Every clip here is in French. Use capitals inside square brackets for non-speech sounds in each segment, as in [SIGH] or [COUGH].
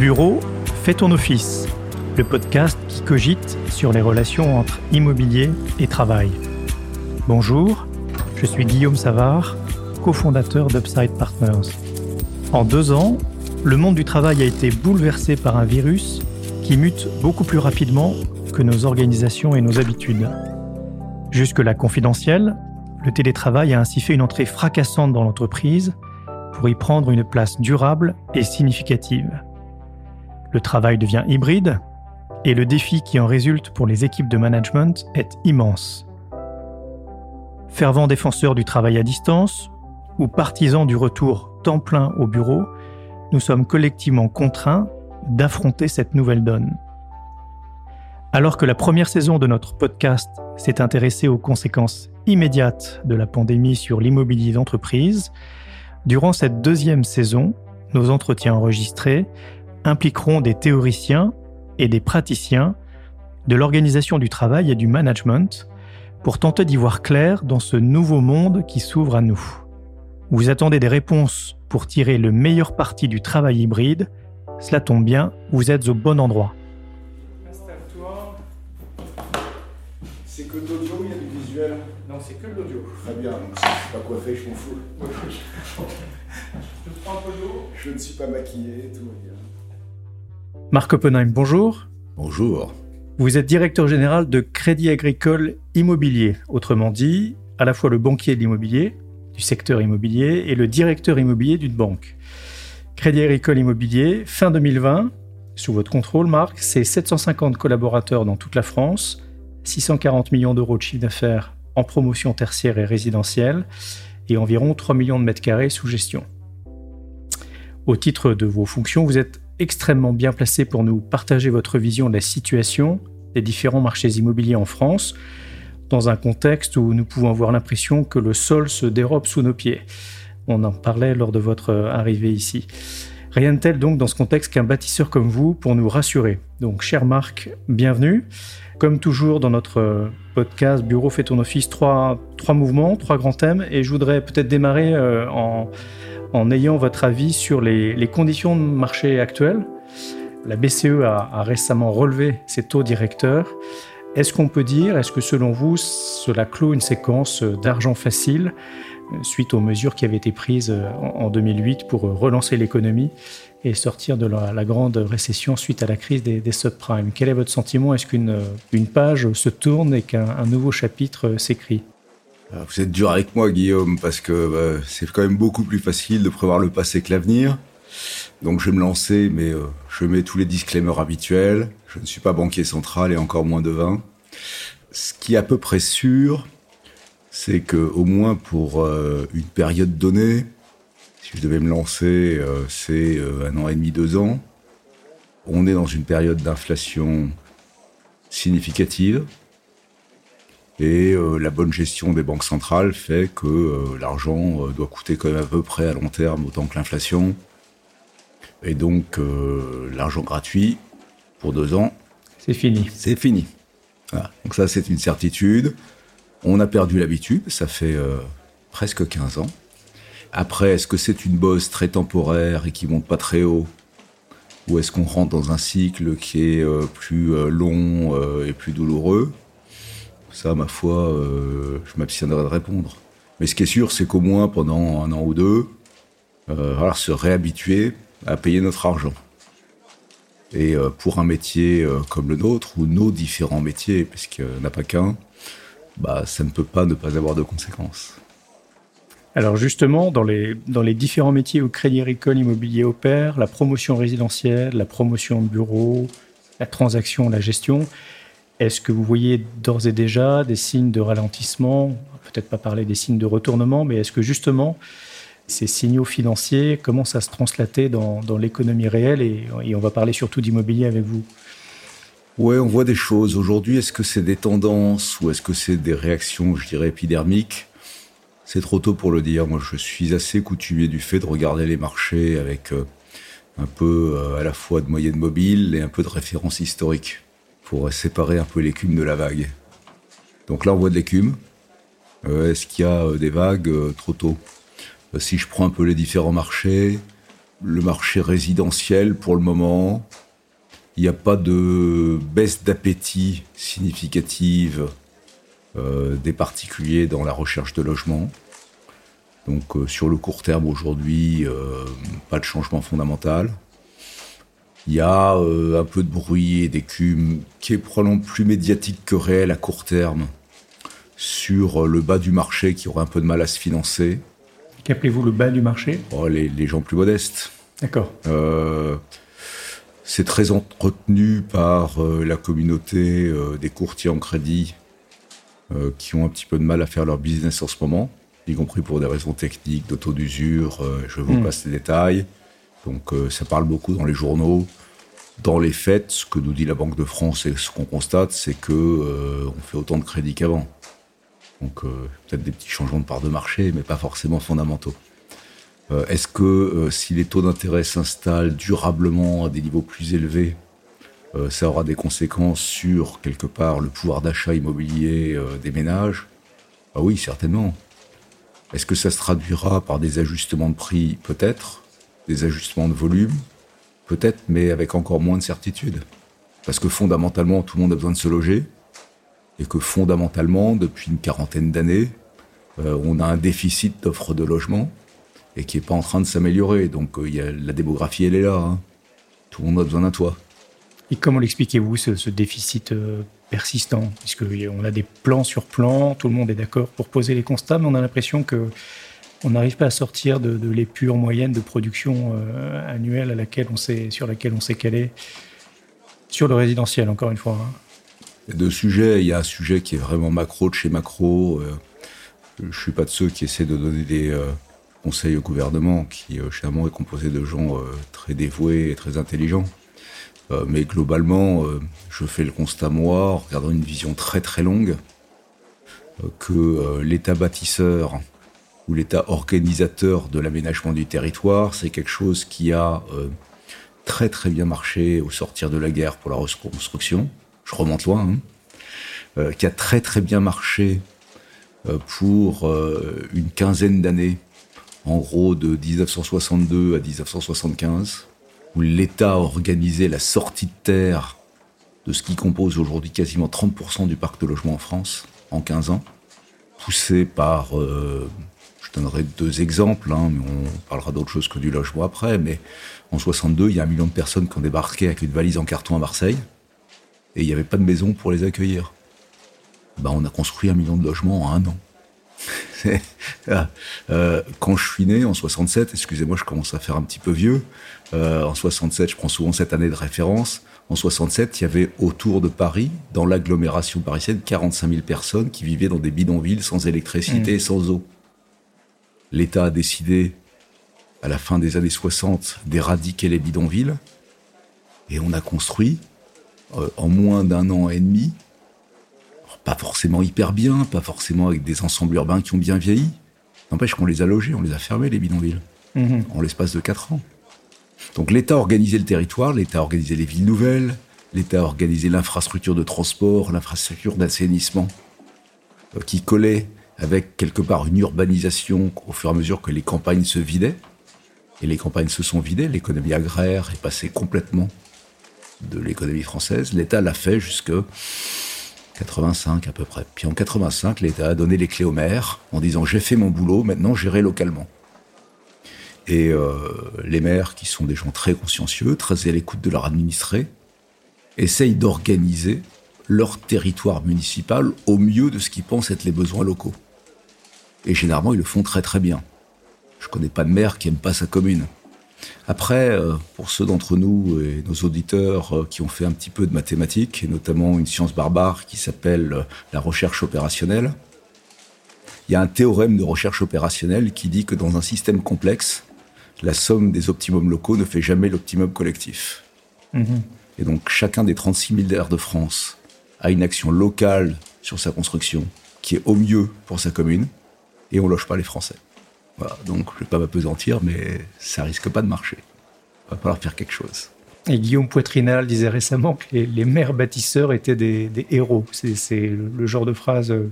Bureau, fais ton office, le podcast qui cogite sur les relations entre immobilier et travail. Bonjour, je suis Guillaume Savard, cofondateur d'Upside Partners. En deux ans, le monde du travail a été bouleversé par un virus qui mute beaucoup plus rapidement que nos organisations et nos habitudes. Jusque-là confidentiel, le télétravail a ainsi fait une entrée fracassante dans l'entreprise pour y prendre une place durable et significative. Le travail devient hybride et le défi qui en résulte pour les équipes de management est immense. Fervent défenseur du travail à distance ou partisan du retour temps plein au bureau, nous sommes collectivement contraints d'affronter cette nouvelle donne. Alors que la première saison de notre podcast s'est intéressée aux conséquences immédiates de la pandémie sur l'immobilier d'entreprise, durant cette deuxième saison, nos entretiens enregistrés impliqueront des théoriciens et des praticiens de l'organisation du travail et du management pour tenter d'y voir clair dans ce nouveau monde qui s'ouvre à nous. Vous attendez des réponses pour tirer le meilleur parti du travail hybride, cela tombe bien, vous êtes au bon endroit. Installe-toi. C'est que de l'audio, il y a du visuel Non, c'est que de l'audio. Très bien, donc si je suis pas coiffé, je m'en fous. [LAUGHS] Je prends un peu d'eau. Je ne suis pas maquillé, tout va bien. Marc Oppenheim, bonjour. Bonjour. Vous êtes directeur général de Crédit Agricole Immobilier, autrement dit, à la fois le banquier de l'immobilier, du secteur immobilier, et le directeur immobilier d'une banque. Crédit Agricole Immobilier, fin 2020, sous votre contrôle, Marc, c'est 750 collaborateurs dans toute la France, 640 millions d'euros de chiffre d'affaires en promotion tertiaire et résidentielle, et environ 3 millions de mètres carrés sous gestion. Au titre de vos fonctions, vous êtes extrêmement bien placé pour nous partager votre vision de la situation des différents marchés immobiliers en France, dans un contexte où nous pouvons avoir l'impression que le sol se dérobe sous nos pieds. On en parlait lors de votre arrivée ici. Rien de tel donc dans ce contexte qu'un bâtisseur comme vous pour nous rassurer. Donc, cher Marc, bienvenue. Comme toujours dans notre podcast Bureau fait ton office, trois, trois mouvements, trois grands thèmes. Et je voudrais peut-être démarrer euh, en, en ayant votre avis sur les, conditions de marché actuelles. La BCE a, récemment relevé ses taux directeurs. Est-ce qu'on peut dire, est-ce que selon vous, cela clôt une séquence d'argent facile euh, suite aux mesures qui avaient été prises euh, en en 2008 pour euh, relancer l'économie et sortir de la, grande récession suite à la crise des, subprimes? Quel est votre sentiment? Est-ce qu'une une page se tourne et qu'un un nouveau chapitre s'écrit? Vous êtes dur avec moi, Guillaume, parce que bah, c'est quand même beaucoup plus facile de prévoir le passé que l'avenir. Donc je vais me lancer, mais euh, je mets tous les disclaimers habituels. Je ne suis pas banquier central et encore moins de vin. Ce qui est à peu près sûr, c'est que au moins pour euh, une période donnée, si je devais me lancer, euh, c'est euh, un an et demi, deux ans. On est dans une période d'inflation significative. Et euh, la bonne gestion des banques centrales fait que euh, l'argent euh, doit coûter quand même à peu près à long terme autant que l'inflation. Et donc l'argent gratuit pour deux ans, C'est fini. c'est fini. Voilà. Donc ça, c'est une certitude. On a perdu l'habitude, ça fait presque 15 ans. Après, est-ce que c'est une bosse très temporaire et qui monte pas très haut? Ou est-ce qu'on rentre dans un cycle qui est euh, plus euh, long euh, et plus douloureux? Ça, ma foi, euh, je m'abstiendrai de répondre. Mais ce qui est sûr, c'est qu'au moins pendant un an ou deux, euh, va falloir se réhabituer à payer notre argent. Et euh, pour un métier euh, comme le nôtre, ou nos différents métiers, puisqu'il n'y en a pas qu'un, bah, ça ne peut pas ne pas avoir de conséquences. Alors justement, dans les, dans les différents métiers où Crédit Agricole Immobilier opère, la promotion résidentielle, la promotion de bureaux, la transaction, la gestion, est-ce que vous voyez d'ores et déjà des signes de ralentissement Peut-être pas parler des signes de retournement, mais est-ce que justement ces signaux financiers commencent à se translater dans, l'économie réelle et, on va parler surtout d'immobilier avec vous? Ouais, on voit des choses. Aujourd'hui, est-ce que c'est des tendances ou est-ce que c'est des réactions, je dirais, épidermiques? C'est trop tôt pour le dire. Moi, je suis assez coutumier du fait de regarder les marchés avec euh, un peu euh, à la fois de moyenne mobile et un peu de référence historique pour séparer un peu l'écume de la vague. Donc là, on voit de l'écume. Euh, est-ce qu'il y a euh, des vagues Euh, Trop tôt? Si je prends un peu les différents marchés, le marché résidentiel pour le moment. Il n'y a pas de baisse d'appétit significative des particuliers dans la recherche de logement. Donc sur le court terme aujourd'hui, pas de changement fondamental. Il y a un peu de bruit et d'écume qui est probablement plus médiatique que réel à court terme sur le bas du marché qui aurait un peu de mal à se financer. Qu'appelez-vous le bas du marché? Oh, les, gens plus modestes. D'accord. c'est très entretenu par la communauté des courtiers en crédit qui ont un petit peu de mal à faire leur business en ce moment y compris pour des raisons techniques, d'auto d'usure. Euh, je vous hmm. passe les détails. Donc euh, ça parle beaucoup dans les journaux. Dans les faits, ce que nous dit la Banque de France et ce qu'on constate, c'est que euh, on fait autant de crédits qu'avant. Donc peut-être des petits changements de part de marché, mais pas forcément fondamentaux. Est-ce que si les taux d'intérêt s'installent durablement à des niveaux plus élevés, ça aura des conséquences sur quelque part le pouvoir d'achat immobilier des ménages? Ah oui, certainement. Est-ce que ça se traduira par des ajustements de prix? Peut-être. Des ajustements de volume Peut-être, mais avec encore moins de certitude. Parce que fondamentalement, tout le monde a besoin de se loger. Et que fondamentalement, depuis une quarantaine d'années, euh, on a un déficit d'offres de logement et qui n'est pas en train de s'améliorer. Donc euh, y a, la démographie, elle est là. Hein. Tout le monde a besoin d'un toit. Et comment l'expliquez-vous, ce, déficit euh, persistant, puisqu'on a des plans sur plans, tout le monde est d'accord pour poser les constats, mais on a l'impression que on n'arrive pas à sortir de, l'épure moyenne de production euh, annuelle à laquelle on sur laquelle on s'est calé. Sur le résidentiel, encore une fois. Hein. Il y a deux sujets. Il y a un sujet qui est vraiment macro de chez macro. Euh, je ne suis pas de ceux qui essaient de donner des euh, conseils au gouvernement, qui généralement est composé de gens très dévoués et très intelligents. Mais globalement, je fais le constat, moi, en regardant une vision très très longue, que l'État bâtisseur l'État organisateur de l'aménagement du territoire, c'est quelque chose qui a très très bien marché au sortir de la guerre pour la reconstruction. Je remonte loin. Hein. qui a très très bien marché pour une quinzaine d'années, en gros de 1962 à 1975 où l'État a organisé la sortie de terre de ce qui compose aujourd'hui quasiment 30% du parc de logement en France en 15 ans, poussé par, euh, je donnerai deux exemples, hein, mais on parlera d'autre chose que du logement après, mais en 62, il y a un million de personnes qui ont débarqué avec une valise en carton à Marseille, et il n'y avait pas de maison pour les accueillir. Ben, on a construit un million de logements en un an. [LAUGHS] Ah, euh, quand je suis né en 67, excusez-moi, je commence à faire un petit peu vieux. Euh, en 67, je prends souvent cette année de référence. En 67, il y avait autour de Paris, dans l'agglomération parisienne, 45 000 personnes qui vivaient dans des bidonvilles sans électricité et mmh. sans eau. L'État a décidé, à la fin des années 60, d'éradiquer les bidonvilles. Et on a construit, euh, en moins d'un an et demi, pas forcément hyper bien, pas forcément avec des ensembles urbains qui ont bien vieilli. N'empêche qu'on les a logés, on les a fermés, les bidonvilles, mmh. en l'espace de 4 ans. Donc l'État a organisé le territoire, l'État a organisé les villes nouvelles, l'État a organisé l'infrastructure de transport, l'infrastructure d'assainissement, euh, qui collait avec quelque part une urbanisation au fur et à mesure que les campagnes se vidaient. Et les campagnes se sont vidées, l'économie agraire est passée complètement de l'économie française. L'État l'a fait jusque 85 à peu près. Puis en 85, l'État a donné les clés aux maires en disant j'ai fait mon boulot, maintenant j'irai localement. Et euh, les maires, qui sont des gens très consciencieux, très à l'écoute de leur administré, essayent d'organiser leur territoire municipal au mieux de ce qu'ils pensent être les besoins locaux. Et généralement, ils le font très très bien. Je connais pas de maire qui aime pas sa commune. Après, euh, pour ceux d'entre nous et nos auditeurs euh, qui ont fait un petit peu de mathématiques, et notamment une science barbare qui s'appelle euh, la recherche opérationnelle, il y a un théorème de recherche opérationnelle qui dit que dans un système complexe, la somme des optimums locaux ne fait jamais l'optimum collectif. Mhm. Et donc chacun des 36 milliards de France a une action locale sur sa construction qui est au mieux pour sa commune, et on loge pas les Français donc je ne vais pas m'apesantir, mais ça risque pas de marcher. Il va falloir faire quelque chose. Et Guillaume Poitrinal disait récemment que les, maires bâtisseurs étaient des, héros. C'est le genre de phrase euh,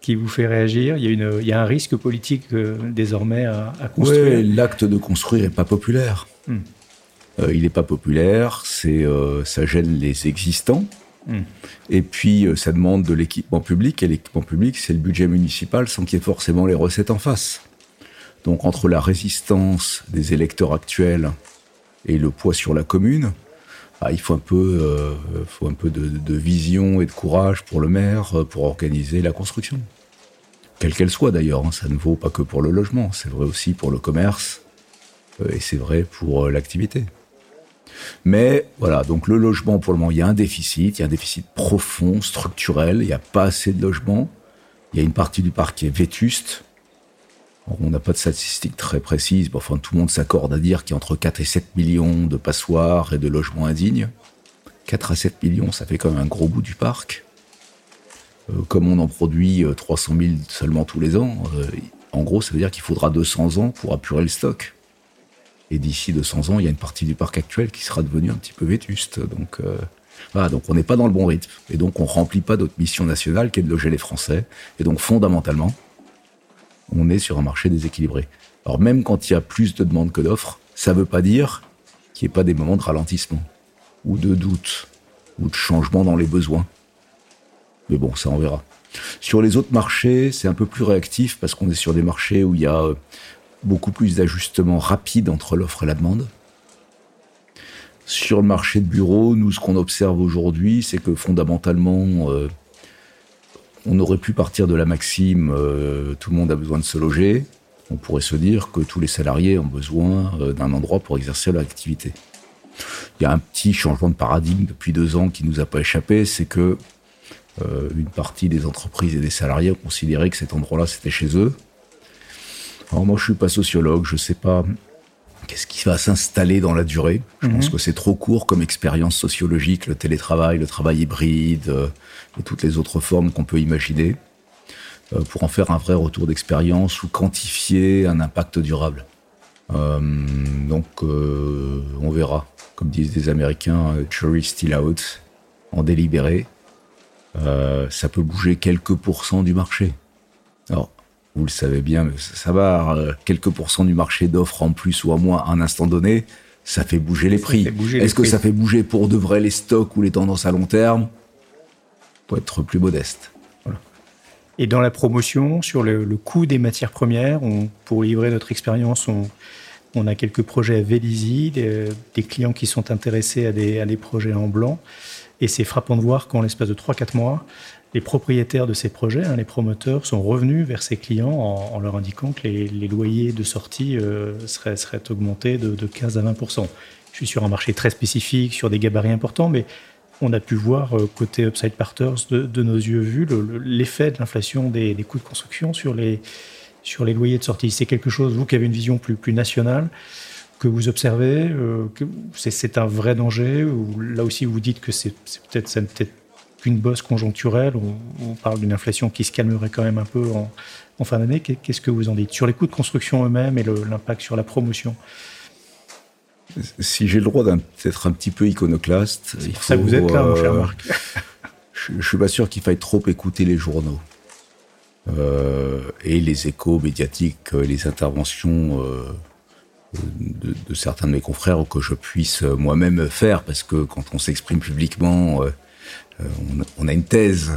qui vous fait réagir il y, a une, il y a un risque politique euh, désormais à, à construire. Oui, l'acte de construire n'est pas populaire. Hmm. Euh, il n'est pas populaire, c'est, euh, ça gêne les existants. Hmm. Et puis, ça demande de l'équipement public. Et l'équipement public, c'est le budget municipal sans qu'il y ait forcément les recettes en face. Donc, entre la résistance des électeurs actuels et le poids sur la commune, ah, il faut un peu, euh, de, vision et de courage pour le maire euh, pour organiser la construction. Quelle qu'elle soit d'ailleurs, hein, ça ne vaut pas que pour le logement, c'est vrai aussi pour le commerce euh, et c'est vrai pour l'activité. Mais voilà, donc le logement pour le moment, il y a un déficit, il y a un déficit profond, structurel, il n'y a pas assez de logements, il y a une partie du parc qui est vétuste, on n'a pas de statistiques très précises, mais enfin tout le monde s'accorde à dire qu'il y a entre 4 et 7 millions de passoires et de logements indignes. 4 à 7 millions, ça fait quand même un gros bout du parc. Euh, comme on en produit 300 euh, 000 seulement tous les ans, euh, en gros, ça veut dire qu'il faudra 200 ans pour apurer le stock. Et d'ici 200 ans, il y a une partie du parc actuel qui sera devenue un petit peu vétuste. Donc, voilà, donc on n'est pas dans le bon rythme. Et donc on remplit pas notre mission nationale qui est de loger les Français. Et donc fondamentalement, on est sur un marché déséquilibré. Alors même quand il y a plus de demandes que d'offres, ça ne veut pas dire qu'il n'y ait pas des moments de ralentissement, ou de doute, ou de changement dans les besoins. Mais bon, ça on verra. Sur les autres marchés, c'est un peu plus réactif parce qu'on est sur des marchés où il y a euh, beaucoup plus d'ajustements rapides entre l'offre et la demande. Sur le marché de bureau, nous, ce qu'on observe aujourd'hui, c'est que fondamentalement, euh, on aurait pu partir de la maxime euh, tout le monde a besoin de se loger. On pourrait se dire que tous les salariés ont besoin euh, d'un endroit pour exercer leur activité. Il y a un petit changement de paradigme depuis deux ans qui nous a pas échappé, c'est que une partie des entreprises et des salariés ont considéré que cet endroit-là c'était chez eux. Alors moi je suis pas sociologue, je sais pas Qu'est-ce qui va s'installer dans la durée Je pense mhm. que c'est trop court comme expérience sociologique, le télétravail, le travail hybride euh, et toutes les autres formes qu'on peut imaginer, euh, pour en faire un vrai retour d'expérience ou quantifier un impact durable. Euh, donc on verra, comme disent les Américains, jury still out, en délibéré. ça peut bouger quelques pourcents du marché. Alors, vous le savez bien, mais ça va, euh, quelques pourcents du marché d'offres en plus ou en moins à un instant donné, ça fait bouger les prix. Est-ce que ça fait bouger pour de vrai les stocks ou les tendances à long terme Pour être plus modeste. Et dans la promotion, sur le, coût des matières premières, pour livrer notre expérience, on, a quelques projets à Vélizy, des, clients qui sont intéressés à des, à des projets en blanc. Et c'est frappant de voir qu'en l'espace de 3-4 mois, les propriétaires de ces projets, hein, les promoteurs, sont revenus vers ces clients en, leur indiquant que les, loyers de sortie euh, seraient, augmentés de, 15 à 20 Je suis sur un marché très spécifique, sur des gabarits importants, mais on a pu voir euh, côté Upside Partners de, nos yeux vus l'effet de l'inflation des, coûts de construction sur les, loyers de sortie. C'est quelque chose, vous qui avez une vision plus, nationale, que vous observez, euh, c'est un vrai danger, ou là aussi vous dites que c'est peut-être peut qu'une bosse conjoncturelle. On, parle d'une inflation qui se calmerait quand même un peu en, fin d'année. Qu'est-ce que vous en dites sur les coûts de construction eux-mêmes et l'impact sur la promotion? Si j'ai le droit d'être un petit peu iconoclaste, c'est ça que vous êtes là, mon cher euh, Marc. [LAUGHS] je, ne suis pas sûr qu'il faille trop écouter les journaux. Euh, et les échos médiatiques, euh, les interventions de, de, certains de mes confrères que je puisse moi-même faire, parce que quand on s'exprime publiquement, euh, on, a une thèse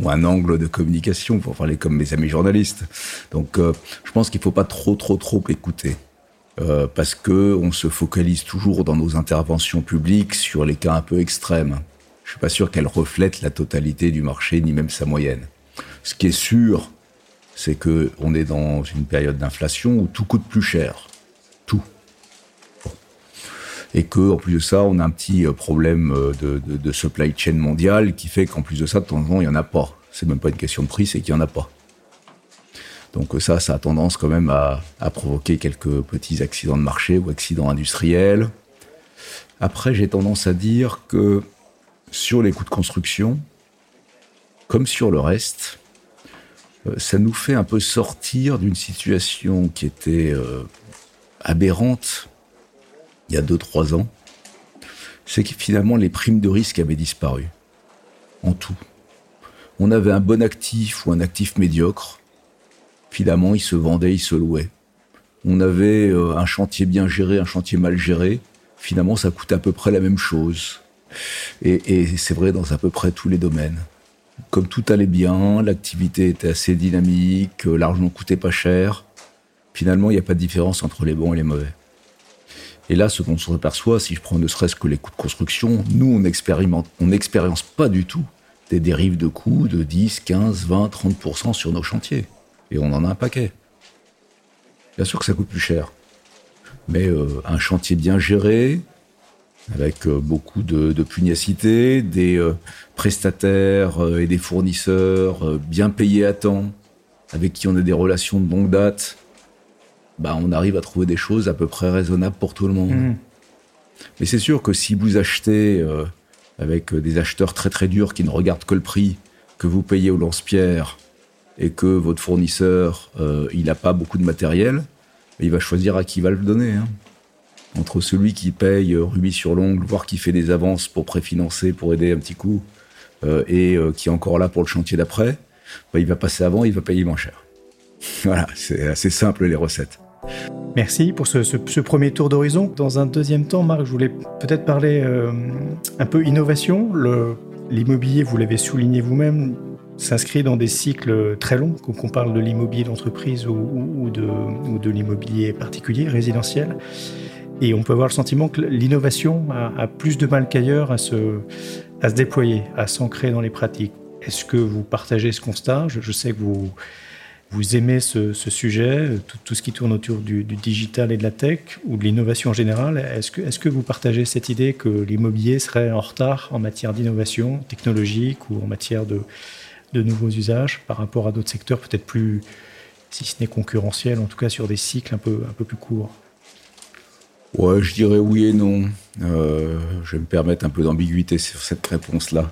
ou un angle de communication pour parler comme mes amis journalistes. Donc, euh, je pense qu'il ne faut pas trop, trop, trop écouter. Euh, parce que on se focalise toujours dans nos interventions publiques sur les cas un peu extrêmes. Je suis pas sûr qu'elles reflètent la totalité du marché ni même sa moyenne. Ce qui est sûr, c'est que on est dans une période d'inflation où tout coûte plus cher et que en plus de ça, on a un petit euh, problème euh, de, supply chain mondiale qui fait qu'en plus de ça, de temps en temps, il y en a pas. C'est même pas une question de prix, c'est qu'il y en a pas. Donc euh, ça, ça a tendance quand même à, provoquer quelques petits accidents de marché ou accidents industriels. Après, j'ai tendance à dire que sur les coûts de construction, comme sur le reste, ça nous fait un peu sortir d'une situation qui était aberrante il y a 2-3 ans, c'est que finalement les primes de risque avaient disparu. En tout. on avait un bon actif ou un actif médiocre. Finalement, il se vendait, il se louait. On avait euh, un chantier bien géré, un chantier mal géré. Finalement, ça coûtait à peu près la même chose. Et, c'est vrai dans à peu près tous les domaines. Comme tout allait bien, l'activité était assez dynamique, euh, l'argent coûtait pas cher. Finalement, il n'y a pas de différence entre les bons et les mauvais. Et là, ce qu'on se aperçoit, si je prends ne serait-ce que les coûts de construction, nous, on expérimente, on pas du tout des dérives de coûts de 10, 15, 20, 30% sur nos chantiers. Et on en a un paquet. Bien sûr que ça coûte plus cher. Mais euh, un chantier bien géré, avec euh, beaucoup de, de, pugnacité, des euh, prestataires et des fournisseurs bien payés à temps, avec qui on a des relations de longue date, bah, on arrive à trouver des choses à peu près raisonnables pour tout le monde. Mmh. Mais c'est sûr que si vous achetez avec des acheteurs très très durs qui ne regardent que le prix que vous payez au lance-pierre et que votre fournisseur, euh, il n'a pas beaucoup de matériel, il va choisir à qui il va le donner. Hein. Entre celui qui paye euh, rubis sur l'ongle, voire qui fait des avances pour préfinancer, pour aider un petit coup, euh, et qui est encore là pour le chantier d'après, bah, il va passer avant, il va payer moins cher. [LAUGHS] Voilà, c'est assez simple les recettes. Merci pour ce, premier tour d'horizon. Dans un deuxième temps, Marc, je voulais peut-être parler euh, un peu innovation. L'immobilier, vous l'avez souligné vous-même, s'inscrit dans des cycles très longs, qu'on parle de l'immobilier d'entreprise ou, de, l'immobilier particulier, résidentiel. Et on peut avoir le sentiment que l'innovation a, plus de mal qu'ailleurs à se, à se déployer, à s'ancrer dans les pratiques. Est-ce que vous partagez ce constat? Je, sais que vous, vous aimez ce, sujet, tout, ce qui tourne autour du, digital et de la tech ou de l'innovation en général. Est-ce que, vous partagez cette idée que l'immobilier serait en retard en matière d'innovation technologique ou en matière de, nouveaux usages par rapport à d'autres secteurs peut-être plus, si ce n'est concurrentiels, en tout cas sur des cycles un peu, plus courts? Ouais, je dirais oui et non. Euh, je vais me permettre un peu d'ambiguïté sur cette réponse-là.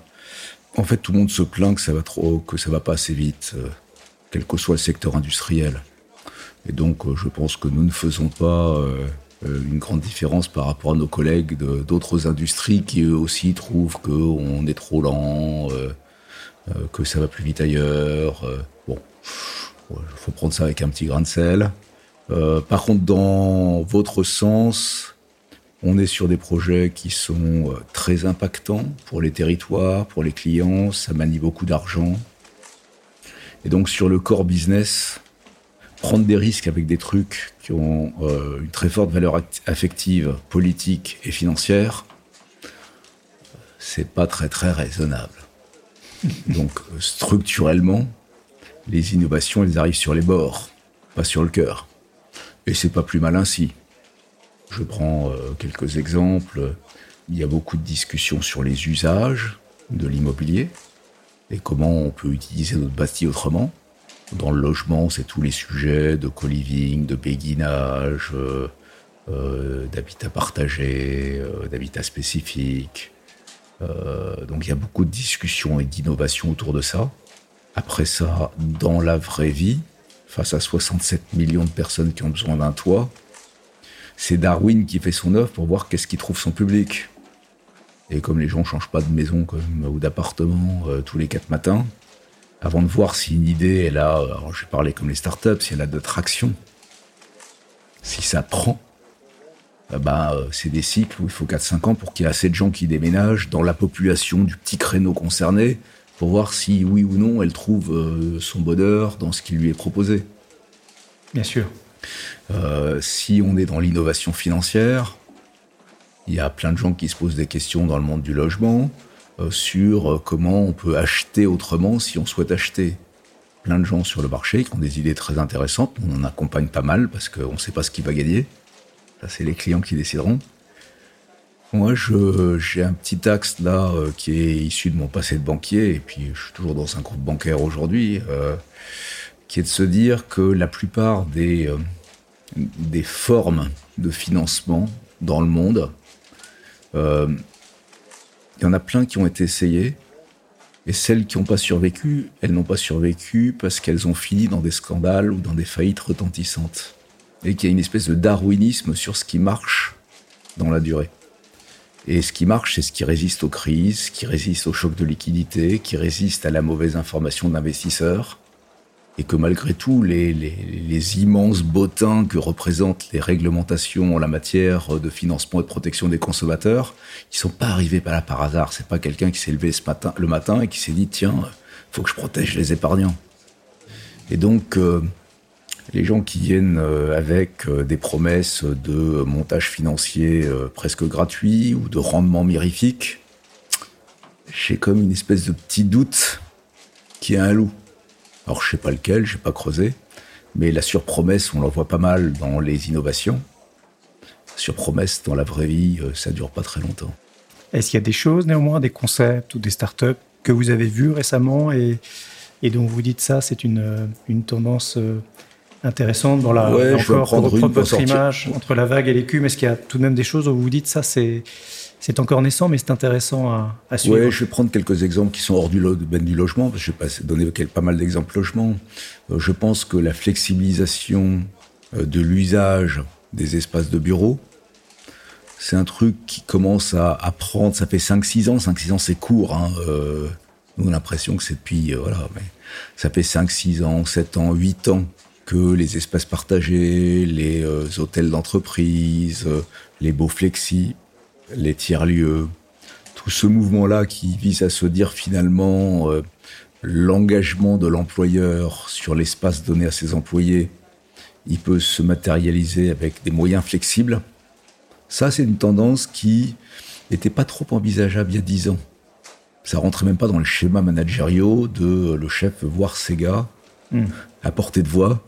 En fait, tout le monde se plaint que ça va trop, que ça va pas assez vite. Quel que soit le secteur industriel. Et donc, euh, je pense que nous ne faisons pas euh, euh, une grande différence par rapport à nos collègues d'autres industries qui eux aussi trouvent qu'on est trop lent, que ça va plus vite ailleurs. bon, il faut prendre ça avec un petit grain de sel. par contre, dans votre sens, on est sur des projets qui sont très impactants pour les territoires, pour les clients, ça manie beaucoup d'argent. Et donc sur le core business, prendre des risques avec des trucs qui ont euh, une très forte valeur affective, politique et financière, c'est pas très très raisonnable. [LAUGHS] Donc structurellement, les innovations, elles arrivent sur les bords, pas sur le cœur. Et c'est pas plus mal ainsi. Je prends euh, quelques exemples. Il y a beaucoup de discussions sur les usages de l'immobilier et comment on peut utiliser notre bâti autrement? Dans le logement, c'est tous les sujets de co-living, de béguinage, d'habitat partagé, d'habitat spécifique. donc il y a beaucoup de discussions et d'innovations autour de ça. Après ça, dans la vraie vie, face à 67 millions de personnes qui ont besoin d'un toit, c'est Darwin qui fait son œuvre pour voir qu'est-ce qui trouve son public. Et comme les gens changent pas de maison ou d'appartement euh, tous les quatre matins, avant de voir si une idée, elle a, alors je vais parler comme les startups, si elle a de traction, si ça prend, bah, c'est des cycles où il faut 4-5 ans pour qu'il y ait assez de gens qui déménagent dans la population du petit créneau concerné pour voir si oui ou non elle trouve euh, son bonheur dans ce qui lui est proposé. Bien sûr. si on est dans l'innovation financière, il y a plein de gens qui se posent des questions dans le monde du logement euh, sur euh, comment on peut acheter autrement si on souhaite acheter. Plein de gens sur le marché qui ont des idées très intéressantes. On en accompagne pas mal parce qu'on ne sait pas ce qui va gagner. Ça, c'est les clients qui décideront. Moi, j'ai un petit axe là euh, qui est issu de mon passé de banquier, et puis je suis toujours dans un groupe bancaire aujourd'hui, qui est de se dire que la plupart des, des formes de financement dans le monde il y en a plein qui ont été essayées. Et celles qui n'ont pas survécu, elles n'ont pas survécu parce qu'elles ont fini dans des scandales ou dans des faillites retentissantes. Et qu'il y a une espèce de darwinisme sur ce qui marche dans la durée. Et ce qui marche, c'est ce qui résiste aux crises, qui résiste aux chocs de liquidité, qui résiste à la mauvaise information d'investisseurs. Et que malgré tout, les, immenses bottins que représentent les réglementations en la matière de financement et de protection des consommateurs, ils sont pas arrivés par là par hasard. C'est pas quelqu'un qui s'est levé ce matin, le matin et qui s'est dit tiens, faut que je protège les épargnants. Et donc, euh, les gens qui viennent euh, avec euh, des promesses de montage financier presque gratuit ou de rendement mirifique, j'ai comme une espèce de petit doute qui a un loup. Alors je sais pas lequel, j'ai pas creusé, mais la surpromesse, on l'en voit pas mal dans les innovations. La surpromesse dans la vraie vie, ça dure pas très longtemps. Est-ce qu'il y a des choses néanmoins, des concepts ou des startups que vous avez vus récemment et, et dont vous dites ça, c'est une, une tendance intéressante dans la ouais, encore pour reprendre votre sortir. image entre la vague et l'écume? Est-ce qu'il y a tout de même des choses où vous dites ça, c'est c'est encore naissant, mais c'est intéressant à, suivre. Ouais, je vais prendre quelques exemples qui sont hors du, lo ben, du logement, parce que je vais pas mal d'exemples logement. Euh, je pense que la flexibilisation euh, de l'usage des espaces de bureau, c'est un truc qui commence à, prendre, ça fait 5-6 ans, 5-6 ans c'est court, hein, euh, nous on a l'impression que c'est depuis, voilà, mais ça fait 5-6 ans, 7 ans, 8 ans que les espaces partagés, les hôtels d'entreprise, les beaux flexis, les tiers-lieux, tout ce mouvement-là qui vise à se dire finalement euh, l'engagement de l'employeur sur l'espace donné à ses employés, il peut se matérialiser avec des moyens flexibles. Ça, c'est une tendance qui n'était pas trop envisageable il y a dix ans. Ça rentrait même pas dans le schéma managériaux de le chef voir ses gars Mm. à portée de voix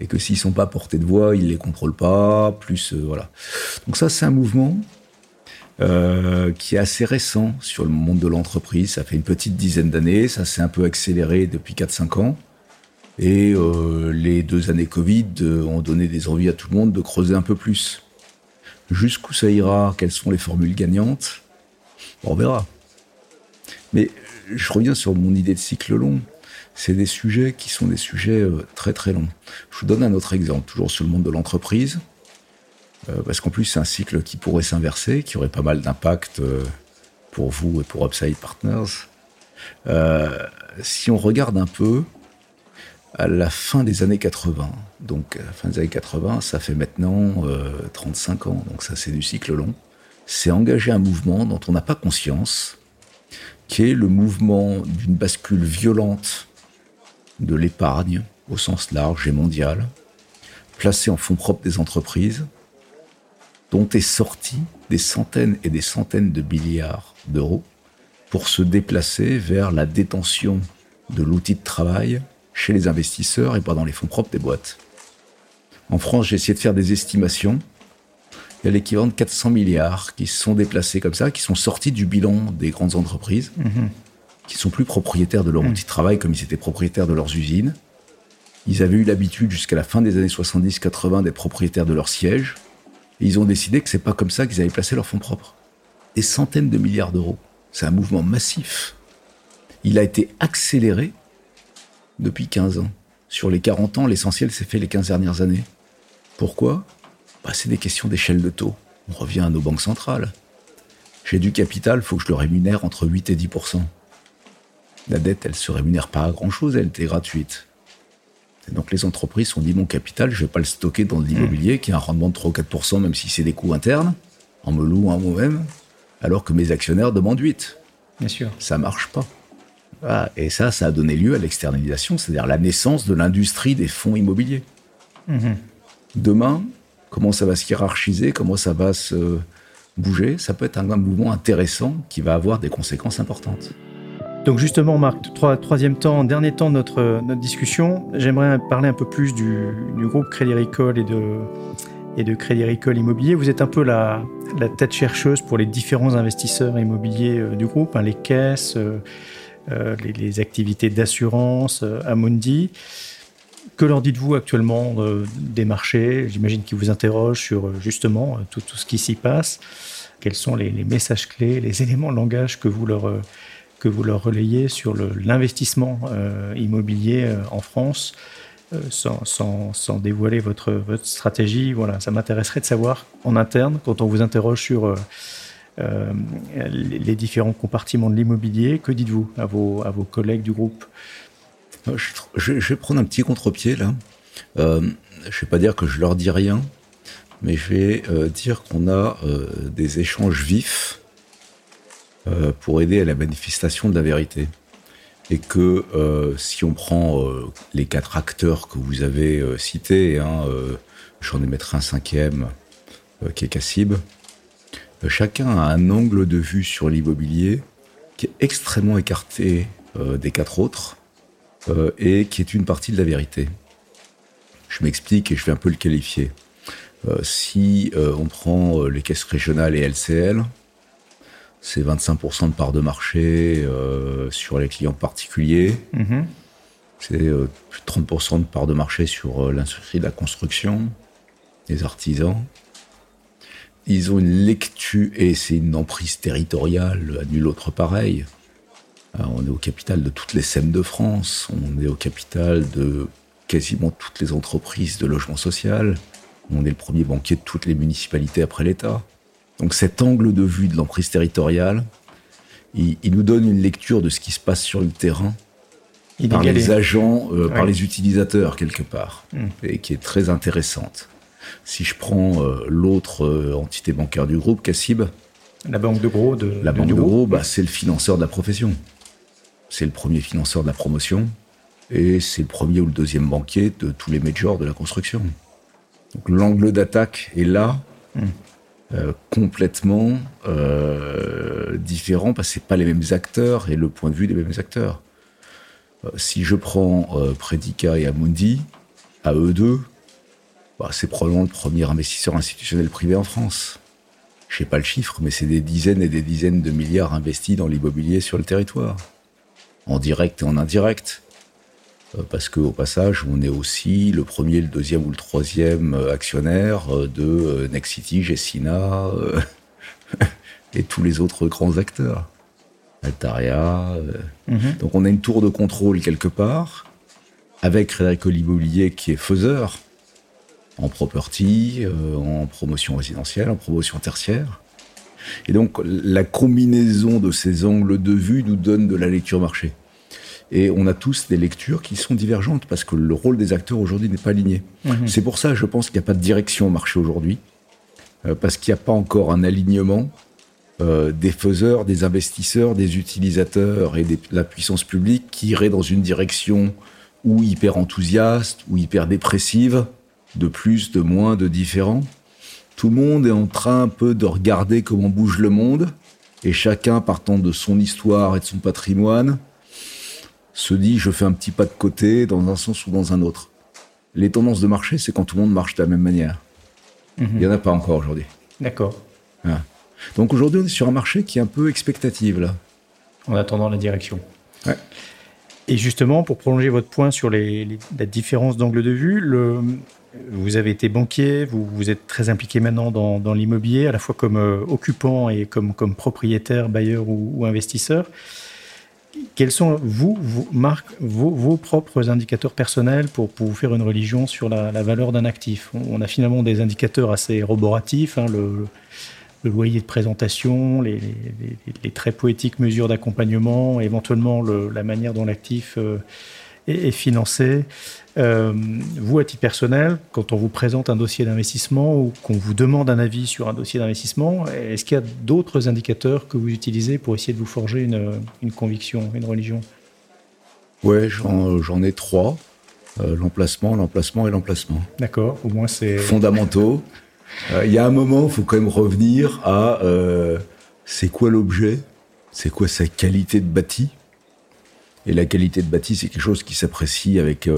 et que s'ils sont pas à portée de voix, il les contrôle pas. Plus euh, voilà. Donc ça, c'est un mouvement euh, qui est assez récent sur le monde de l'entreprise. Ça fait une petite dizaine d'années. Ça s'est un peu accéléré depuis 4-5 ans. Et euh, les deux années Covid euh, ont donné des envies à tout le monde de creuser un peu plus. Jusqu'où ça ira? Quelles sont les formules gagnantes? On verra. Mais je reviens sur mon idée de cycle long. C'est des sujets qui sont des sujets très très longs. Je vous donne un autre exemple, toujours sur le monde de l'entreprise, parce qu'en plus c'est un cycle qui pourrait s'inverser, qui aurait pas mal d'impact euh, pour vous et pour Upside Partners. Euh, si on regarde un peu à la fin des années 80, donc la fin des années 80, ça fait maintenant euh, 35 ans, donc ça c'est du cycle long, c'est engager un mouvement dont on n'a pas conscience, qui est le mouvement d'une bascule violente de l'épargne au sens large et mondial, placée en fonds propres des entreprises, dont est sorti des centaines et des centaines de milliards d'euros pour se déplacer vers la détention de l'outil de travail chez les investisseurs et pas dans les fonds propres des boîtes. En France, j'ai essayé de faire des estimations. Il y a l'équivalent de 400 milliards qui se sont déplacés comme ça, qui sont sortis du bilan des grandes entreprises, Mhm. qui sont plus propriétaires de leur outil de travail comme ils étaient propriétaires de leurs usines. Ils avaient eu l'habitude jusqu'à la fin des années 70-80 d'être propriétaires de leurs sièges. Ils ont décidé que c'est pas comme ça qu'ils allaient placer leurs fonds propres. Des centaines de milliards d'euros. C'est un mouvement massif. Il a été accéléré depuis 15 ans. Sur les 40 ans, l'essentiel s'est fait les 15 dernières années. Pourquoi? Bah, C'est des questions d'échelle de taux. On revient à nos banques centrales. J'ai du capital, faut que je le rémunère entre 8 et 10% La dette, elle se rémunère pas à grand-chose, elle était gratuite. Et donc les entreprises se sont dit, mon capital, je vais pas le stocker dans de l'immobilier qui a un rendement de 3 ou 4% même si c'est des coûts internes, en me louant moi-même, alors que mes actionnaires demandent 8 Bien sûr. ça marche pas. Voilà. Et ça, ça a donné lieu à l'externalisation, c'est-à-dire la naissance de l'industrie des fonds immobiliers. Mhm. Demain, comment ça va se hiérarchiser, comment ça va se bouger, ça peut être un mouvement intéressant qui va avoir des conséquences importantes. Donc justement, Marc, trois- troisième temps, dernier temps de notre, discussion, j'aimerais parler un peu plus du, groupe Crédit Agricole et de, Crédit Agricole Immobilier. Vous êtes un peu la, tête chercheuse pour les différents investisseurs immobiliers euh, du groupe, hein, les caisses, euh, euh, les, activités d'assurance, euh, Amundi. Que leur dites-vous actuellement des marchés? J'imagine qu'ils vous interrogent sur justement tout, ce qui s'y passe. Quels sont les, messages clés, les [LAUGHS] éléments de langage que vous leur, que vous leur relayez sur l'investissement euh, immobilier euh, en France euh, sans, sans, sans dévoiler votre, votre stratégie Voilà, ça m'intéresserait de savoir en interne, quand on vous interroge sur, les différents compartiments de l'immobilier. Que dites-vous à vos, à vos collègues du groupe? Je, vais prendre un petit contre-pied là. je ne vais pas dire que je leur dis rien, mais je vais dire qu'on a des échanges vifs pour aider à la manifestation de la vérité et que euh, si on prend euh, les quatre acteurs que vous avez euh, cités, hein, j'en ai mettre un cinquième qui est Cassib, chacun a un angle de vue sur l'immobilier qui est extrêmement écarté des quatre autres et qui est une partie de la vérité. Je m'explique et je vais un peu le qualifier. si on prend les caisses régionales et LCL, c'est 25% de part de marché euh, sur les clients particuliers. C'est euh, plus de 30% de part de marché sur euh, l'industrie de la construction, les artisans. Ils ont une lecture, et c'est une emprise territoriale à nul autre pareil. on est au capital de toutes les SEM de France, on est au capital de quasiment toutes les entreprises de logement social, on est le premier banquier de toutes les municipalités après l'État. Donc cet angle de vue de l'emprise territoriale, il, nous donne une lecture de ce qui se passe sur le terrain par les agents, euh, par les utilisateurs quelque part, hmm. et qui est très intéressante. Si je prends euh, l'autre euh, entité bancaire du groupe, Cassib, la banque de gros de la banque de gros, bah, c'est le financeur de la profession. C'est le premier financeur de la promotion et c'est le premier ou le deuxième banquier de tous les majors de la construction. Donc l'angle d'attaque est là. Hmm. Euh, complètement euh, différent parce que c'est pas les mêmes acteurs et le point de vue des mêmes acteurs. Euh, si je prends Predica et Amundi, à eux deux, bah, c'est probablement le premier investisseur institutionnel privé en France. Je sais pas le chiffre, mais c'est des dizaines et des dizaines de milliards investis dans l'immobilier sur le territoire, en direct et en indirect. Euh, parce qu'au passage, on est aussi le premier, le deuxième ou le troisième euh, actionnaire euh, de Nexity, Gessina [LAUGHS] et tous les autres grands acteurs. Altaria. Mhm. Donc on a une tour de contrôle quelque part, avec Crédit l'immobilier qui est faiseur en property, en promotion résidentielle, en promotion tertiaire. Et donc la combinaison de ces angles de vue nous donne de la lecture marché. Et on a tous des lectures qui sont divergentes parce que le rôle des acteurs aujourd'hui n'est pas aligné. Mhm. C'est pour ça, je pense qu'il n'y a pas de direction au marché aujourd'hui, euh, parce qu'il n'y a pas encore un alignement euh, des faiseurs, des investisseurs, des utilisateurs et de la puissance publique qui irait dans une direction ou hyper enthousiaste ou hyper dépressive, de plus, de moins, de différent. Tout le monde est en train un peu de regarder comment bouge le monde, et chacun partant de son histoire et de son patrimoine, se dit je fais un petit pas de côté dans un sens ou dans un autre. Les tendances de marché, c'est quand tout le monde marche de la même manière. Mhm. Il n'y en a pas encore aujourd'hui. D'accord. Donc aujourd'hui, on est sur un marché qui est un peu expectative, là. En attendant la direction. Et justement, pour prolonger votre point sur les, la différence d'angle de vue, le, vous avez été banquier, vous, vous êtes très impliqué maintenant dans, l'immobilier, à la fois comme euh, occupant et comme, comme propriétaire, bailleur ou investisseur quels sont, vous, Marc, vos, propres indicateurs personnels pour, pour, vous faire une religion sur la, valeur d'un actif? On, a finalement des indicateurs assez roboratifs, hein, le, loyer de présentation, les, très poétiques mesures d'accompagnement, éventuellement la manière dont l'actif euh, est, financé. Euh, vous, à titre personnel, quand on vous présente un dossier d'investissement ou qu'on vous demande un avis sur un dossier d'investissement, est-ce qu'il y a d'autres indicateurs que vous utilisez pour essayer de vous forger une, conviction, une religion? Ouais, j'en ai trois. Euh, l'emplacement, l'emplacement et l'emplacement. D'accord, au moins c'est... [LAUGHS] Fondamentaux. Euh, il y a un moment, il faut quand même revenir à c'est quoi l'objet, c'est quoi sa qualité de bâti? Et la qualité de bâti, c'est quelque chose qui s'apprécie avec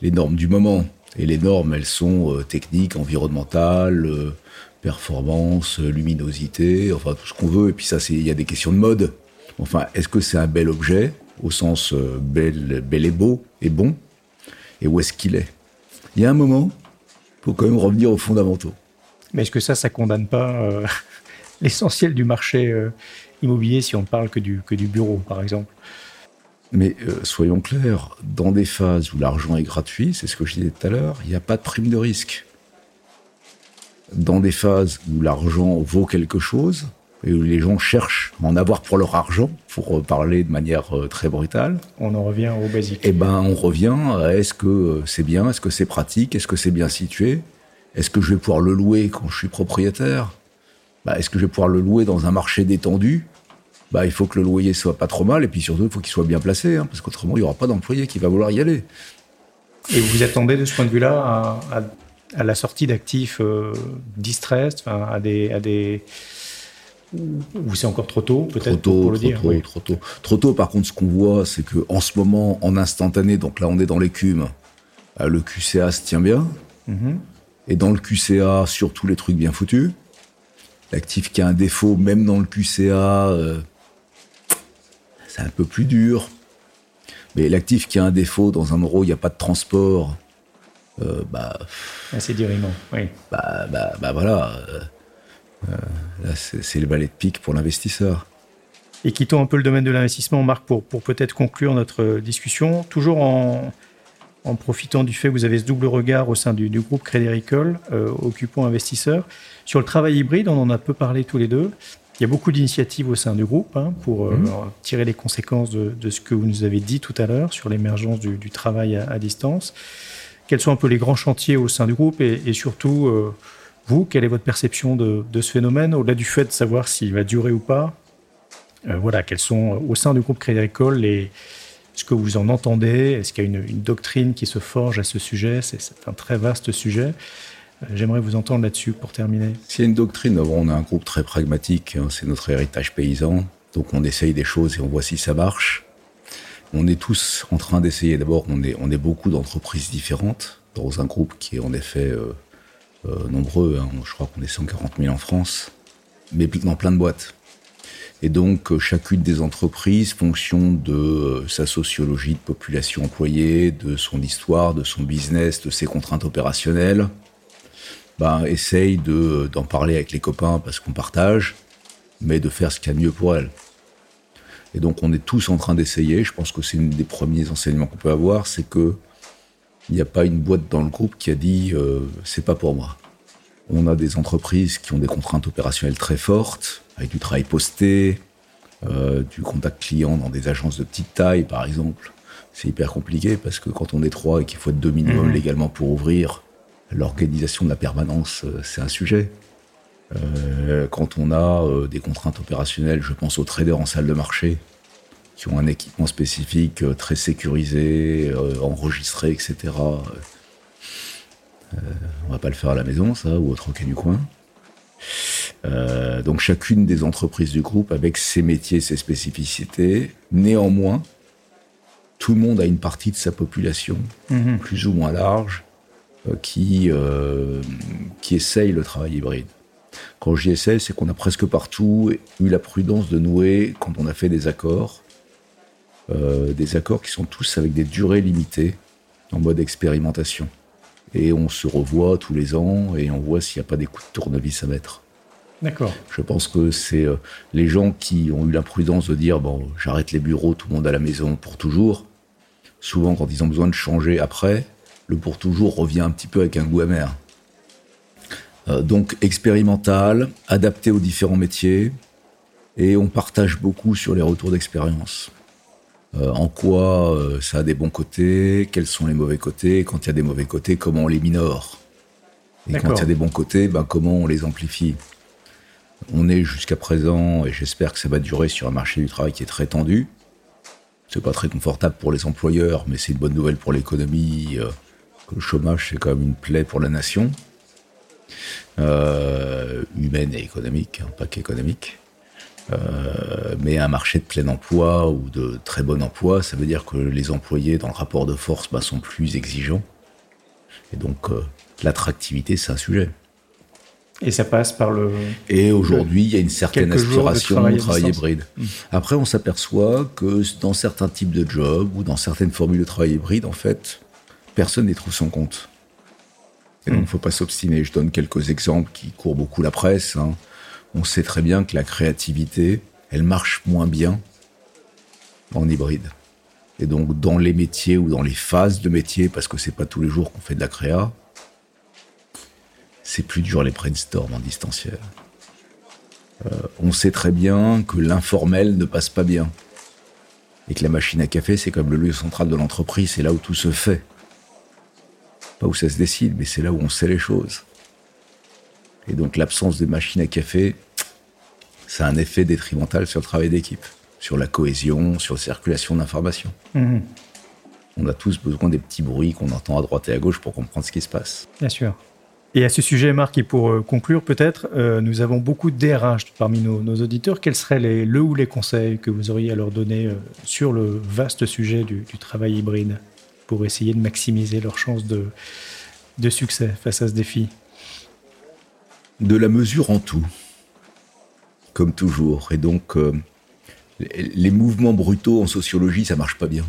les normes du moment. Et les normes, elles sont euh, techniques, environnementales, euh, performance, euh, luminosité, enfin tout ce qu'on veut. Et puis ça, il y a des questions de mode. Enfin, est-ce que c'est un bel objet au sens bel, bel et beau et bon? Et où est-ce qu'il est? Il y a un moment, il faut quand même revenir aux fondamentaux. Mais est-ce que ça, ça condamne pas [LAUGHS] l'essentiel du marché immobilier si on parle que du, que du bureau, par exemple? Mais euh, soyons clairs, dans des phases où l'argent est gratuit, c'est ce que je disais tout à l'heure, il n'y a pas de prime de risque. Dans des phases où l'argent vaut quelque chose, et où les gens cherchent à en avoir pour leur argent, pour parler de manière euh, très brutale. On en revient au basique. Eh ben, on revient à est-ce que c'est bien, est-ce que c'est pratique, est-ce que c'est bien situé, est-ce que je vais pouvoir le louer quand je suis propriétaire? Bah, Est-ce que je vais pouvoir le louer dans un marché détendu? Bah, Il faut que le loyer soit pas trop mal, et puis surtout, il faut qu'il soit bien placé, hein, parce qu'autrement, il n'y aura pas d'employé qui va vouloir y aller. Et vous vous attendez de ce point de vue-là à, à, à, la sortie d'actifs euh, distressed, à des, à des ou c'est encore trop tôt, peut-être trop tôt, pour le trop dire. Tôt, oui. Trop tôt, trop tôt. Par contre, ce qu'on voit, c'est que en ce moment, en instantané, donc là, on est dans l'écume, euh, le QCA se tient bien. Mm -hmm. Et dans le QCA, surtout les trucs bien foutus. L'actif qui a un défaut, même dans le QCA, euh, c'est un peu plus dur. Mais l'actif qui a un défaut dans un où il n'y a pas de transport, euh, bah. Assez dirimant, oui. Bah, bah, bah voilà. Euh, là, c'est le balai de pique pour l'investisseur. Et quittons un peu le domaine de l'investissement, Marc, pour, pour peut-être conclure notre discussion. Toujours en, en, profitant du fait que vous avez ce double regard au sein du, du groupe Crédit Agricole, euh, occupant investisseur. Sur le travail hybride, on en a peu parlé tous les deux. Il y a beaucoup d'initiatives au sein du groupe hein, pour mmh. euh, tirer les conséquences de, de, ce que vous nous avez dit tout à l'heure sur l'émergence du, du, travail à, à, distance. Quels sont un peu les grands chantiers au sein du groupe et, et surtout, euh, vous, quelle est votre perception de, de ce phénomène? Au-delà du fait de savoir s'il va durer ou pas euh, Voilà, quels sont au sein du groupe Crédit Agricole les, ce que vous en entendez? Est-ce qu'il y a une, une, doctrine qui se forge à ce sujet? C'est un très vaste sujet. J'aimerais vous entendre là-dessus pour terminer. A une doctrine, on a un groupe très pragmatique, hein, c'est notre héritage paysan, donc on essaye des choses et on voit si ça marche. On est tous en train d'essayer, d'abord on est, beaucoup d'entreprises différentes dans un groupe qui est en effet euh, euh, nombreux, hein. je crois qu'on est 140 000 en France, mais dans plein de boîtes. Et donc euh, chacune des entreprises, fonction de sa sociologie de population employée, de son histoire, de son business, de ses contraintes opérationnelles, ben, essaye de, d'en parler avec les copains parce qu'on partage, mais de faire ce qu'il y a de mieux pour elle. Et donc on est tous en train d'essayer, je pense que c'est une des premiers enseignements qu'on peut avoir, c'est que il n'y a pas une boîte dans le groupe qui a dit euh, c'est pas pour moi. On a des entreprises qui ont des contraintes opérationnelles très fortes, avec du travail posté, euh, du contact client dans des agences de petite taille par exemple. C'est hyper compliqué parce que quand on est trois et qu'il faut être deux minimum mmh. légalement pour ouvrir, l'organisation de la permanence, c'est un sujet. Euh, quand on a euh, des contraintes opérationnelles, je pense aux traders en salle de marché, qui ont un équipement spécifique euh, très sécurisé, euh, enregistré, etc. Euh, on va pas le faire à la maison, ça, ou au troquet du coin. Euh, donc chacune des entreprises du groupe avec ses métiers, ses spécificités. Néanmoins, tout le monde a une partie de sa population, mmh. plus ou moins large, qui, euh, qui essaye le travail hybride. Quand j'y essaye, c'est qu'on a presque partout eu la prudence de nouer, quand on a fait des accords, euh, des accords qui sont tous avec des durées limitées, en mode expérimentation. Et on se revoit tous les ans et on voit s'il n'y a pas des coups de tournevis à mettre. D'accord. Je pense que c'est euh, les gens qui ont eu la prudence de dire bon, j'arrête les bureaux, tout le monde à la maison pour toujours. Souvent, quand ils ont besoin de changer après, le pour toujours revient un petit peu avec un goût amer. Euh, donc expérimental, adapté aux différents métiers, et on partage beaucoup sur les retours d'expérience. Euh, en quoi euh, ça a des bons côtés, quels sont les mauvais côtés, quand il y a des mauvais côtés, comment on les minore. Et quand il y a des bons côtés, ben, comment on les amplifie. On est jusqu'à présent, et j'espère que ça va durer sur un marché du travail qui est très tendu. C'est pas très confortable pour les employeurs, mais c'est une bonne nouvelle pour l'économie. Euh, que le chômage, c'est quand même une plaie pour la nation, euh, humaine et économique, hein, pas qu'économique. Euh, mais un marché de plein emploi ou de très bon emploi, ça veut dire que les employés dans le rapport de force bah, sont plus exigeants. Et donc euh, l'attractivité, c'est un sujet. Et ça passe par le. Et aujourd'hui, il y a une certaine aspiration au travail hybride. Mmh. Après, on s'aperçoit que dans certains types de jobs ou dans certaines formules de travail hybride, en fait, personne n'y trouve son compte. Et donc, il mmh. ne faut pas s'obstiner. Je donne quelques exemples qui courent beaucoup la presse. Hein. On sait très bien que la créativité, elle marche moins bien en hybride. Et donc, dans les métiers ou dans les phases de métier, parce que c'est pas tous les jours qu'on fait de la créa, c'est plus dur les brainstorms en distanciel. Euh, on sait très bien que l'informel ne passe pas bien. Et que la machine à café, c'est comme le lieu central de l'entreprise, c'est là où tout se fait. Pas où ça se décide, mais c'est là où on sait les choses. Et donc l'absence de machine à café, ça a un effet détrimental sur le travail d'équipe, sur la cohésion, sur la circulation d'informations. Mhm. On a tous besoin des petits bruits qu'on entend à droite et à gauche pour comprendre ce qui se passe. Bien sûr. Et à ce sujet, Marc, et pour euh, conclure peut-être, euh, nous avons beaucoup de DRH parmi nos, nos auditeurs. Quels seraient les, le ou les conseils que vous auriez à leur donner euh, sur le vaste sujet du, du travail hybride? Pour essayer de maximiser leurs chances de, de succès face à ce défi De la mesure en tout, comme toujours. Et donc, euh, les- mouvements brutaux en sociologie, ça marche pas bien.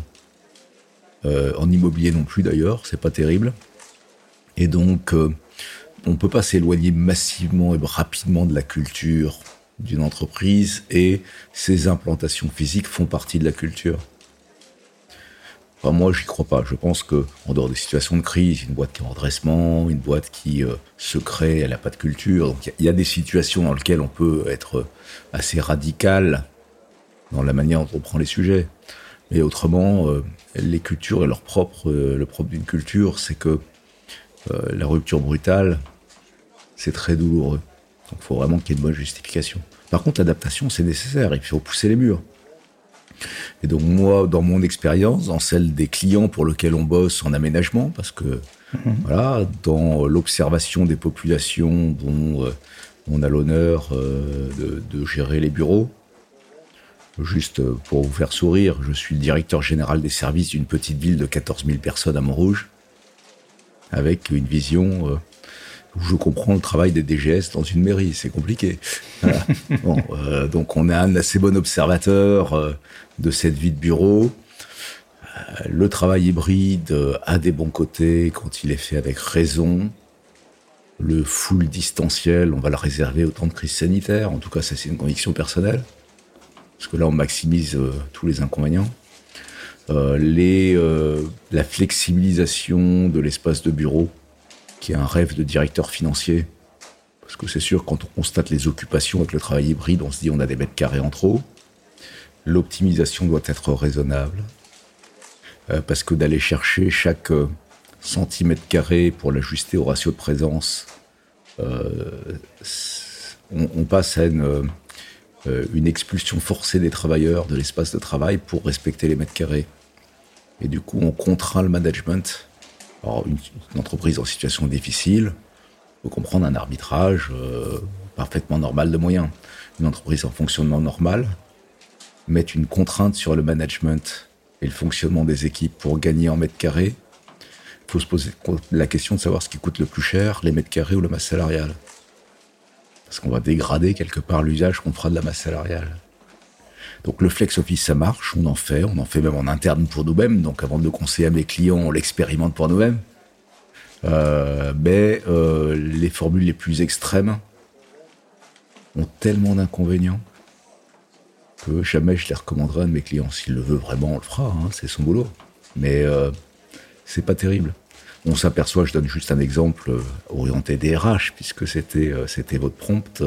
Euh, en immobilier non plus d'ailleurs, c'est pas terrible. Et donc, euh, on peut pas s'éloigner massivement et rapidement de la culture d'une entreprise et ses implantations physiques font partie de la culture. Enfin, moi, j'y crois pas. Je pense que, en dehors des situations de crise, une boîte qui est en redressement, une boîte qui euh, se crée, elle n'a pas de culture. Donc, il y a- des situations dans lesquelles on peut être euh, assez radical dans la manière dont on prend les sujets. Mais autrement, euh, les cultures et leur propre, le propre d'une culture, c'est que la rupture brutale, c'est très douloureux. Donc, il faut vraiment qu'il y ait une bonne justification. Par contre, l'adaptation, c'est nécessaire. Il faut pousser les murs. Et donc moi, dans mon expérience, dans celle des clients pour lesquels on bosse en aménagement, parce que voilà, dans l'observation des populations dont euh, on a l'honneur euh, de, de gérer les bureaux, juste pour vous faire sourire, je suis le directeur général des services d'une petite ville de 14 000 personnes à Montrouge, avec une vision euh, je comprends le travail des DGS dans une mairie, c'est compliqué. Voilà. [LAUGHS] Bon, euh, donc on a un assez bon observateur euh, de cette vie de bureau. Euh, le travail hybride a des bons côtés quand il est fait avec raison. Le full distanciel, on va le réserver au temps de crise sanitaire. En tout cas, ça c'est une conviction personnelle. Parce que là, on maximise tous les inconvénients. Les, la flexibilisation de l'espace de bureau, qui est un rêve de directeur financier. Parce que c'est sûr, quand on constate les occupations avec le travail hybride, on se dit on a des mètres carrés en trop. L'optimisation doit être raisonnable. Euh, parce que d'aller chercher chaque euh, centimètre carré pour l'ajuster au ratio de présence, euh, on, passe à une expulsion forcée des travailleurs de l'espace de travail pour respecter les mètres carrés. Et du coup, on contraint le management. Une, entreprise en situation difficile peut comprendre un arbitrage euh, parfaitement normal de moyens. Une entreprise en fonctionnement normal mettre une contrainte sur le management et le fonctionnement des équipes pour gagner en mètres carrés. Il faut se poser la question de savoir ce qui coûte le plus cher, les mètres carrés ou la masse salariale. Parce qu'on va dégrader quelque part l'usage qu'on fera de la masse salariale. Donc le flex office, ça marche, on en fait, on en fait même en interne pour nous-mêmes. Donc avant de le conseiller à mes clients, on l'expérimente pour nous-mêmes. Euh, mais euh, les formules les plus extrêmes ont tellement d'inconvénients que jamais je les recommanderai à mes clients. S'il le veut vraiment, on le fera, hein, c'est son boulot. Mais euh, c'est pas terrible. On s'aperçoit, je donne juste un exemple orienté DRH, puisque c'était c'était votre prompt.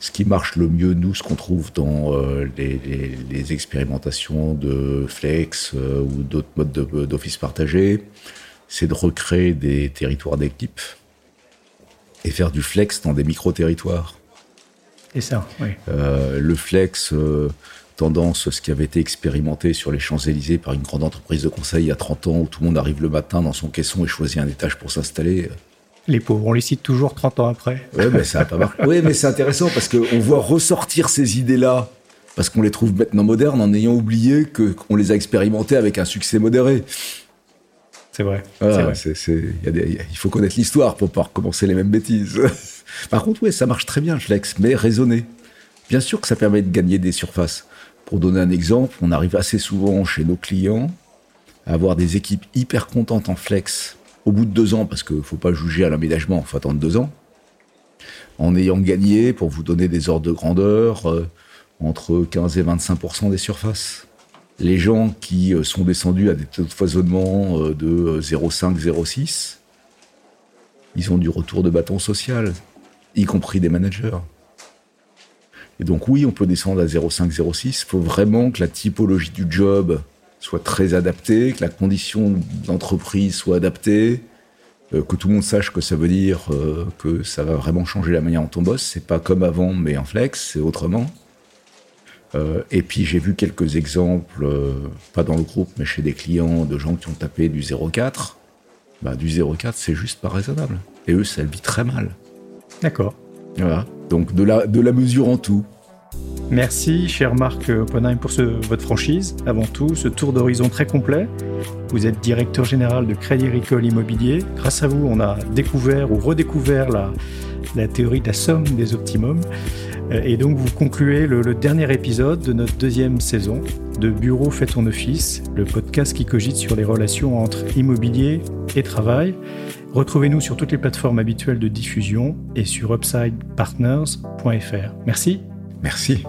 Ce qui marche le mieux, nous, ce qu'on trouve dans euh, les, les- les expérimentations de Flex euh, ou d'autres modes de- d'office partagé, c'est de recréer des territoires d'équipe et faire du Flex dans des micro-territoires. Et ça, oui. Euh, le flex, tendance, ce qui avait été expérimenté sur les Champs-Élysées par une grande entreprise de conseil il y a 30 ans, où tout le monde arrive le matin dans son caisson et choisit un étage pour s'installer. Les pauvres, on les cite toujours 30 ans après. Ouais, mais ça a pas marché. Oui, mais c'est intéressant parce qu'on voit ressortir ces idées-là, parce qu'on les trouve maintenant modernes, en ayant oublié qu'on les a expérimentées avec un succès modéré. C'est vrai. C'est il faut connaître l'histoire pour pas recommencer les mêmes bêtises. [LAUGHS] Par contre, oui, ça marche très bien, le flex, mais raisonné. Bien sûr que ça permet de gagner des surfaces. Pour donner un exemple, on arrive assez souvent chez nos clients à avoir des équipes hyper contentes en flex au bout de deux ans, parce qu'il faut pas juger à l'aménagement, il faut attendre deux ans, en ayant gagné, pour vous donner des ordres de grandeur, euh, entre 15 et 25% des surfaces. Les gens qui euh, sont descendus à des taux de foisonnement euh, de euh, 0,5, 0,6, ils ont du retour de bâton social, y compris des managers. Et donc oui, on peut descendre à 0,5, 0,6. Il faut vraiment que la typologie du job soit très adaptée, que la condition d'entreprise soit adaptée, euh, que tout le monde sache que ça veut dire euh, que ça va vraiment changer la manière dont on bosse. C'est pas comme avant, mais en flex, c'est autrement. Euh, et puis j'ai vu quelques exemples, pas dans le groupe, mais chez des clients, de gens qui ont tapé du 0,4. Bah, du 0,4, c'est juste pas raisonnable. Et eux, ça le vit très mal. D'accord. Voilà. Donc de la, de la mesure en tout. Merci, cher Marc Oppenheim, pour votre franchise. Avant tout, ce tour d'horizon très complet. Vous êtes directeur général de Crédit Agricole Immobilier. Grâce à vous, on a découvert ou redécouvert la, théorie de la somme des optimums. Et donc, vous concluez le, le dernier épisode de notre deuxième saison de Bureau fait ton office, le podcast qui cogite sur les relations entre immobilier et travail. Retrouvez-nous sur toutes les plateformes habituelles de diffusion et sur upsidepartners.fr. Merci. Merci.